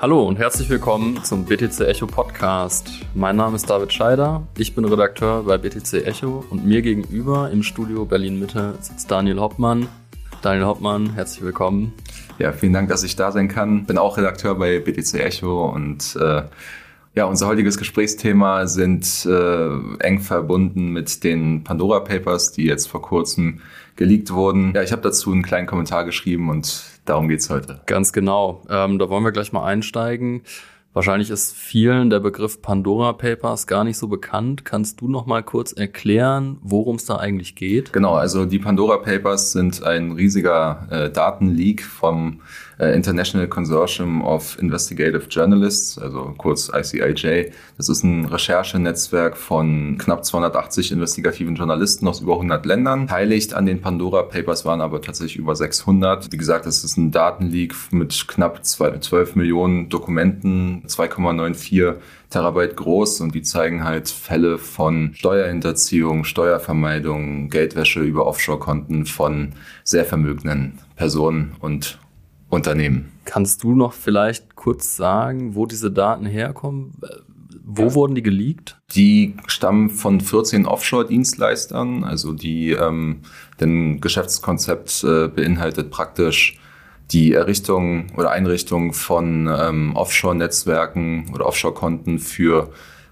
Hallo und herzlich willkommen zum BTC Echo Podcast. Mein Name ist David Scheider, ich bin Redakteur bei BTC Echo und mir gegenüber im Studio Berlin Mitte sitzt Daniel Hoppmann. Daniel Hoppmann, herzlich willkommen. Ja, vielen Dank, dass ich da sein kann. Bin auch Redakteur bei BTC Echo und äh, ja, unser heutiges Gesprächsthema sind äh, eng verbunden mit den Pandora Papers, die jetzt vor kurzem geleakt wurden. Ja, ich habe dazu einen kleinen Kommentar geschrieben und darum geht's heute. Ganz genau. Ähm, da wollen wir gleich mal einsteigen. Wahrscheinlich ist vielen der Begriff Pandora Papers gar nicht so bekannt. Kannst du noch mal kurz erklären, worum es da eigentlich geht? Genau, also die Pandora Papers sind ein riesiger äh, Datenleak vom International Consortium of Investigative Journalists, also kurz ICIJ. Das ist ein Recherchenetzwerk von knapp 280 investigativen Journalisten aus über 100 Ländern. Heiligt an den Pandora Papers waren aber tatsächlich über 600. Wie gesagt, das ist ein Datenleak mit knapp 12 Millionen Dokumenten, 2,94 Terabyte groß und die zeigen halt Fälle von Steuerhinterziehung, Steuervermeidung, Geldwäsche über Offshore-Konten von sehr vermögenden Personen und Unternehmen. Kannst du noch vielleicht kurz sagen, wo diese Daten herkommen? Wo ja. wurden die geleakt? Die stammen von 14 Offshore-Dienstleistern. Also die, ähm, denn Geschäftskonzept äh, beinhaltet praktisch die Errichtung oder Einrichtung von ähm, Offshore-Netzwerken oder Offshore-Konten für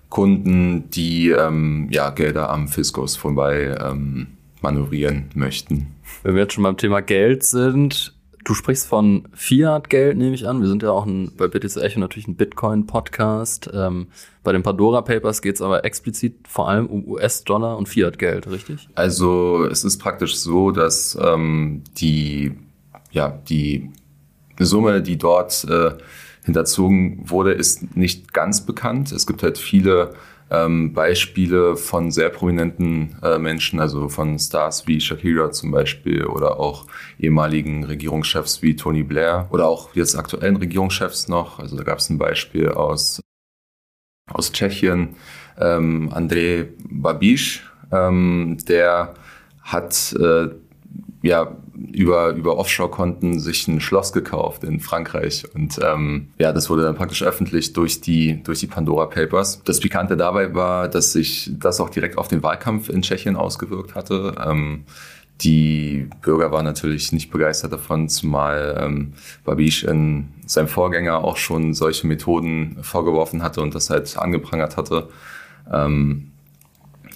Kunden, die ähm, ja, Gelder am Fiskus vorbei ähm, manövrieren möchten. Wenn wir jetzt schon beim Thema Geld sind, Du sprichst von Fiat-Geld, nehme ich an. Wir sind ja auch ein, bei BTC Echo natürlich ein Bitcoin-Podcast. Ähm, bei den Pandora Papers geht es aber explizit vor allem um US-Dollar und Fiat-Geld, richtig? Also es ist praktisch so, dass ähm, die, ja, die Summe, die dort äh, hinterzogen wurde, ist nicht ganz bekannt. Es gibt halt viele ähm, Beispiele von sehr prominenten äh, Menschen, also von Stars wie Shakira zum Beispiel oder auch ehemaligen Regierungschefs wie Tony Blair oder auch jetzt aktuellen Regierungschefs noch. Also da gab es ein Beispiel aus, aus Tschechien, ähm, André Babiš, ähm, der hat äh, ja über, über Offshore-Konten sich ein Schloss gekauft in Frankreich. Und ähm, ja, das wurde dann praktisch öffentlich durch die, durch die Pandora Papers. Das Pikante dabei war, dass sich das auch direkt auf den Wahlkampf in Tschechien ausgewirkt hatte. Ähm, die Bürger waren natürlich nicht begeistert davon, zumal ähm, Babiš in seinem Vorgänger auch schon solche Methoden vorgeworfen hatte und das halt angeprangert hatte. Ähm,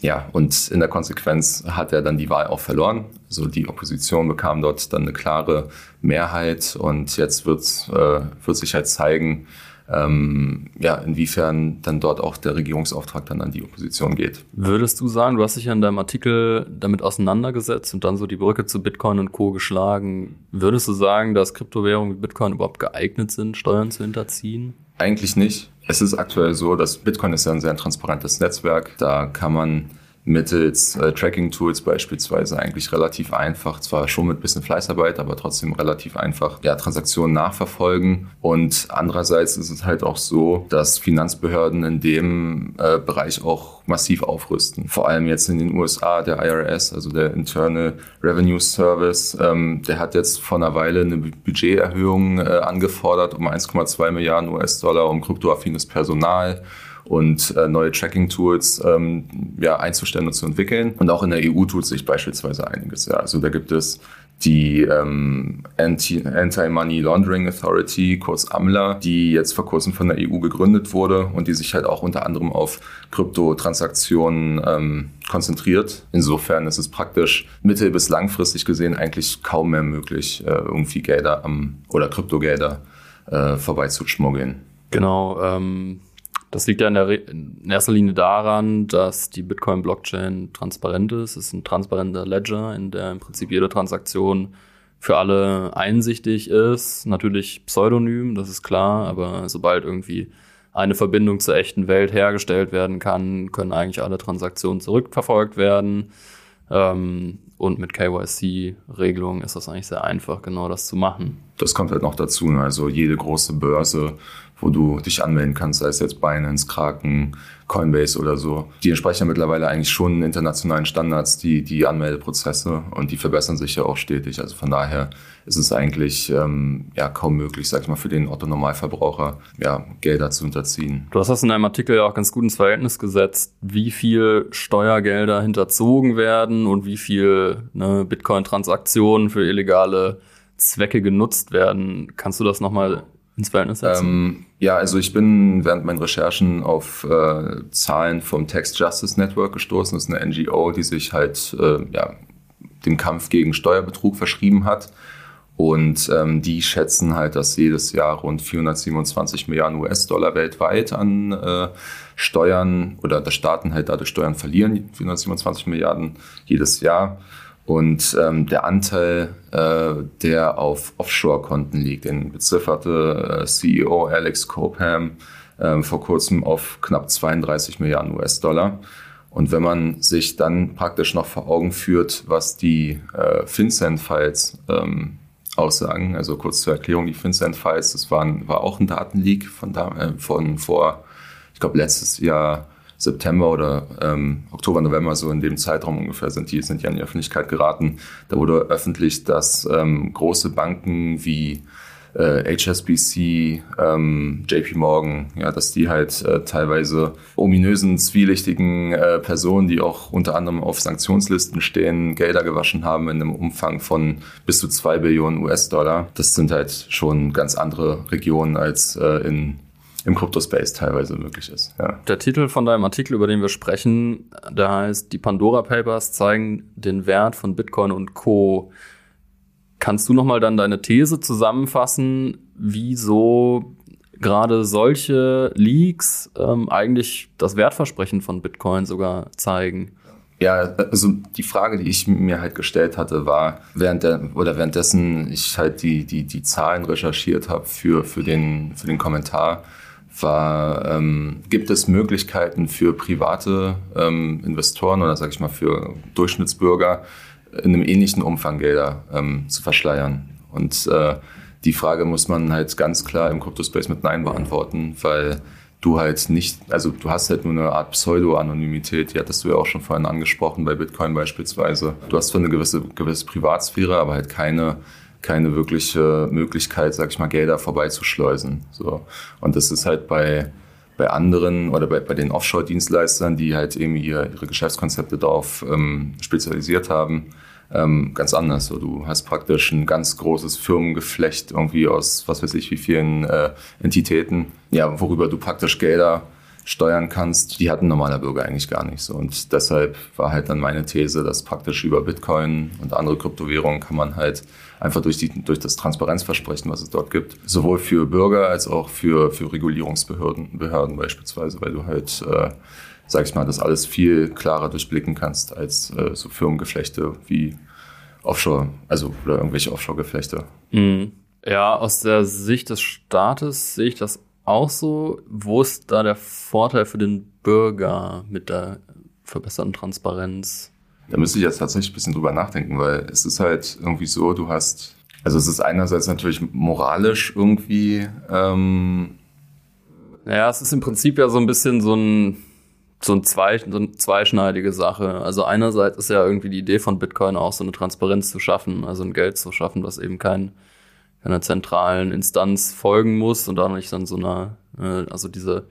ja, und in der Konsequenz hat er dann die Wahl auch verloren. Also die Opposition bekam dort dann eine klare Mehrheit und jetzt wird, äh, wird sich halt zeigen, ähm, ja, inwiefern dann dort auch der Regierungsauftrag dann an die Opposition geht. Würdest du sagen, du hast dich ja in deinem Artikel damit auseinandergesetzt und dann so die Brücke zu Bitcoin und Co. geschlagen. Würdest du sagen, dass Kryptowährungen wie Bitcoin überhaupt geeignet sind, Steuern zu hinterziehen? Eigentlich nicht. Es ist aktuell so, dass Bitcoin ist ja ein sehr transparentes Netzwerk. Da kann man mittels äh, Tracking-Tools beispielsweise eigentlich relativ einfach, zwar schon mit bisschen Fleißarbeit, aber trotzdem relativ einfach, ja, Transaktionen nachverfolgen. Und andererseits ist es halt auch so, dass Finanzbehörden in dem äh, Bereich auch massiv aufrüsten. Vor allem jetzt in den USA, der IRS, also der Internal Revenue Service, ähm, der hat jetzt vor einer Weile eine Budgeterhöhung äh, angefordert um 1,2 Milliarden US-Dollar, um kryptoaffines Personal und äh, neue Tracking-Tools ähm, ja, einzustellen und zu entwickeln. Und auch in der EU tut sich beispielsweise einiges. Ja. Also da gibt es die ähm, Anti-Money Laundering Authority, kurz AMLA, die jetzt vor kurzem von der EU gegründet wurde und die sich halt auch unter anderem auf Kryptotransaktionen ähm, konzentriert. Insofern ist es praktisch mittel- bis langfristig gesehen eigentlich kaum mehr möglich, äh, irgendwie Gelder am oder Kryptogelder äh, vorbeizuschmuggeln. Genau. Ähm das liegt ja in, der, in erster Linie daran, dass die Bitcoin-Blockchain transparent ist. Es ist ein transparenter Ledger, in der im Prinzip jede Transaktion für alle einsichtig ist. Natürlich pseudonym, das ist klar, aber sobald irgendwie eine Verbindung zur echten Welt hergestellt werden kann, können eigentlich alle Transaktionen zurückverfolgt werden. Ähm, und mit KYC-Regelungen ist das eigentlich sehr einfach, genau das zu machen. Das kommt halt noch dazu. Ne? Also jede große Börse wo du dich anmelden kannst, sei es jetzt Binance, Kraken, Coinbase oder so. Die entsprechen ja mittlerweile eigentlich schon internationalen Standards, die, die Anmeldeprozesse und die verbessern sich ja auch stetig. Also von daher ist es eigentlich ähm, ja kaum möglich, sag ich mal, für den Otto-Normalverbraucher ja, Gelder zu unterziehen. Du hast das in einem Artikel ja auch ganz gut ins Verhältnis gesetzt, wie viel Steuergelder hinterzogen werden und wie viel ne, Bitcoin-Transaktionen für illegale Zwecke genutzt werden. Kannst du das nochmal ins Verhältnis setzen? Ähm, ja, also ich bin während meinen Recherchen auf äh, Zahlen vom Tax Justice Network gestoßen. Das ist eine NGO, die sich halt äh, ja, dem Kampf gegen Steuerbetrug verschrieben hat. Und ähm, die schätzen halt, dass jedes Jahr rund 427 Milliarden US-Dollar weltweit an äh, Steuern oder dass Staaten halt dadurch Steuern verlieren, 427 Milliarden jedes Jahr. Und ähm, der Anteil, äh, der auf Offshore-Konten liegt, den bezifferte äh, CEO Alex Cobham äh, vor kurzem auf knapp 32 Milliarden US-Dollar. Und wenn man sich dann praktisch noch vor Augen führt, was die äh, FinCEN-Files ähm, aussagen, also kurz zur Erklärung, die FinCEN-Files, das waren, war auch ein Datenleak von, da, äh, von vor, ich glaube, letztes Jahr September oder ähm, Oktober, November, so in dem Zeitraum ungefähr sind die, sind die an die Öffentlichkeit geraten. Da wurde öffentlich, dass ähm, große Banken wie äh, HSBC, ähm, JP Morgan, ja, dass die halt äh, teilweise ominösen, zwielichtigen äh, Personen, die auch unter anderem auf Sanktionslisten stehen, Gelder gewaschen haben in einem Umfang von bis zu zwei Billionen US-Dollar. Das sind halt schon ganz andere Regionen als äh, in im Crypto-Space teilweise möglich ist. Ja. Der Titel von deinem Artikel, über den wir sprechen, der heißt, die Pandora Papers zeigen den Wert von Bitcoin und Co. Kannst du nochmal dann deine These zusammenfassen, wieso gerade solche Leaks ähm, eigentlich das Wertversprechen von Bitcoin sogar zeigen? Ja, also die Frage, die ich mir halt gestellt hatte, war, während der, oder währenddessen ich halt die, die, die Zahlen recherchiert habe für, für, den, für den Kommentar, war, ähm, gibt es Möglichkeiten für private ähm, Investoren oder sage ich mal für Durchschnittsbürger in einem ähnlichen Umfang Gelder ähm, zu verschleiern? Und äh, die Frage muss man halt ganz klar im Crypto-Space mit Nein beantworten, weil du halt nicht, also du hast halt nur eine Art Pseudo-Anonymität, die hattest du ja auch schon vorhin angesprochen, bei Bitcoin beispielsweise. Du hast zwar eine gewisse, gewisse Privatsphäre, aber halt keine keine wirkliche Möglichkeit, sag ich mal, Gelder vorbeizuschleusen. So. Und das ist halt bei, bei anderen oder bei, bei den Offshore-Dienstleistern, die halt eben ihr, ihre Geschäftskonzepte darauf ähm, spezialisiert haben, ähm, ganz anders. So, du hast praktisch ein ganz großes Firmengeflecht irgendwie aus, was weiß ich, wie vielen äh, Entitäten, ja, worüber du praktisch Gelder steuern kannst, die hat ein normaler Bürger eigentlich gar nicht so. Und deshalb war halt dann meine These, dass praktisch über Bitcoin und andere Kryptowährungen kann man halt einfach durch, die, durch das Transparenzversprechen, was es dort gibt, sowohl für Bürger als auch für, für Regulierungsbehörden Behörden beispielsweise, weil du halt, äh, sag ich mal, das alles viel klarer durchblicken kannst als äh, so Firmengeflechte wie Offshore, also oder irgendwelche Offshore-Geflechte. Mhm. Ja, aus der Sicht des Staates sehe ich das auch so. Wo ist da der Vorteil für den Bürger mit der verbesserten Transparenz? Da müsste ich jetzt tatsächlich ein bisschen drüber nachdenken, weil es ist halt irgendwie so, du hast, also es ist einerseits natürlich moralisch irgendwie. Ähm ja, es ist im Prinzip ja so ein bisschen so ein so, ein zwei, so eine zweischneidige Sache. Also einerseits ist ja irgendwie die Idee von Bitcoin auch so eine Transparenz zu schaffen, also ein Geld zu schaffen, was eben kein einer zentralen Instanz folgen muss und dadurch dann so einer, äh, also diese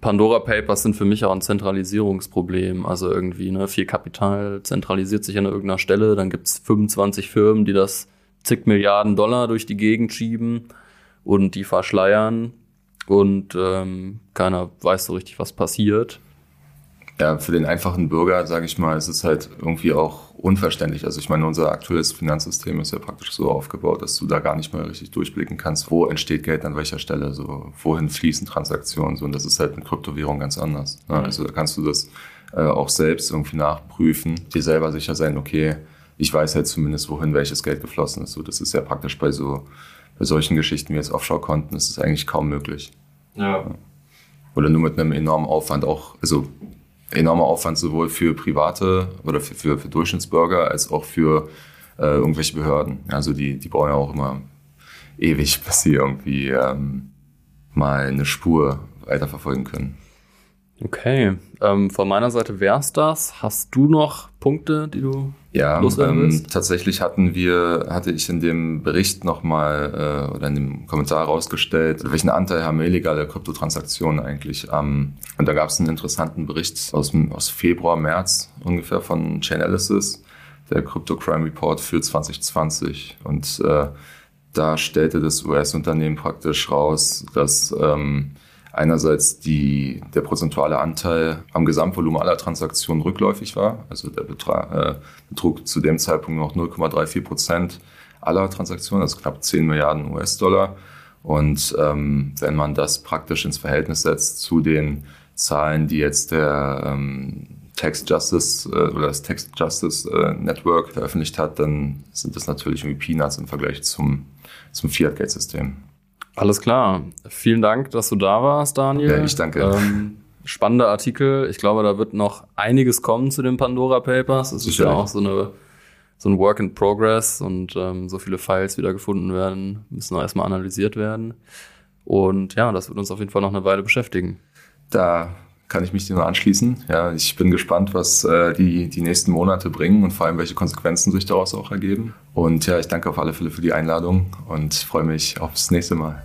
Pandora Papers sind für mich auch ein Zentralisierungsproblem. Also irgendwie, ne, viel Kapital zentralisiert sich an irgendeiner Stelle, dann gibt's 25 Firmen, die das zig Milliarden Dollar durch die Gegend schieben und die verschleiern und ähm, keiner weiß so richtig, was passiert ja, für den einfachen Bürger, sage ich mal, ist es halt irgendwie auch unverständlich. Also ich meine, unser aktuelles Finanzsystem ist ja praktisch so aufgebaut, dass du da gar nicht mehr richtig durchblicken kannst, wo entsteht Geld an welcher Stelle, so wohin fließen Transaktionen. So. Und das ist halt mit Kryptowährung ganz anders. Ne? Mhm. Also da kannst du das äh, auch selbst irgendwie nachprüfen, dir selber sicher sein, okay, ich weiß halt zumindest, wohin welches Geld geflossen ist. So, das ist ja praktisch bei so bei solchen Geschichten wie jetzt Offshore-Konten ist es eigentlich kaum möglich. Ja. Oder nur mit einem enormen Aufwand auch, also enormer Aufwand sowohl für private oder für, für, für Durchschnittsbürger als auch für äh, irgendwelche Behörden. Also die, die brauchen ja auch immer ewig, bis sie irgendwie ähm, mal eine Spur weiterverfolgen können. Okay, ähm, von meiner Seite wär's das. Hast du noch Punkte, die du ja, ähm, tatsächlich hatten wir, hatte ich in dem Bericht nochmal äh, oder in dem Kommentar rausgestellt, welchen Anteil haben illegale Kryptotransaktionen eigentlich. Ähm, und da gab es einen interessanten Bericht aus, aus Februar, März ungefähr von Chainalysis, der Crypto Crime Report für 2020. Und äh, da stellte das US-Unternehmen praktisch raus, dass ähm, einerseits die, der prozentuale Anteil am Gesamtvolumen aller Transaktionen rückläufig war. Also der Betrag, äh, betrug zu dem Zeitpunkt noch 0,34 Prozent aller Transaktionen, also knapp 10 Milliarden US-Dollar. Und ähm, wenn man das praktisch ins Verhältnis setzt zu den Zahlen, die jetzt der ähm, Tax Justice äh, oder das Tax Justice äh, Network veröffentlicht hat, dann sind das natürlich irgendwie Peanuts im Vergleich zum, zum Fiat-Geld-System. Alles klar. Vielen Dank, dass du da warst, Daniel. Ja, ich danke. Ähm, spannender Artikel. Ich glaube, da wird noch einiges kommen zu den Pandora Papers. Es ist ja auch so eine so ein Work in Progress und ähm, so viele Files wieder gefunden werden, müssen noch erstmal analysiert werden. Und ja, das wird uns auf jeden Fall noch eine Weile beschäftigen. Da kann ich mich dir nur anschließen. Ja, ich bin gespannt, was äh, die, die nächsten Monate bringen und vor allem, welche Konsequenzen sich daraus auch ergeben. Und ja, ich danke auf alle Fälle für die Einladung und freue mich aufs nächste Mal.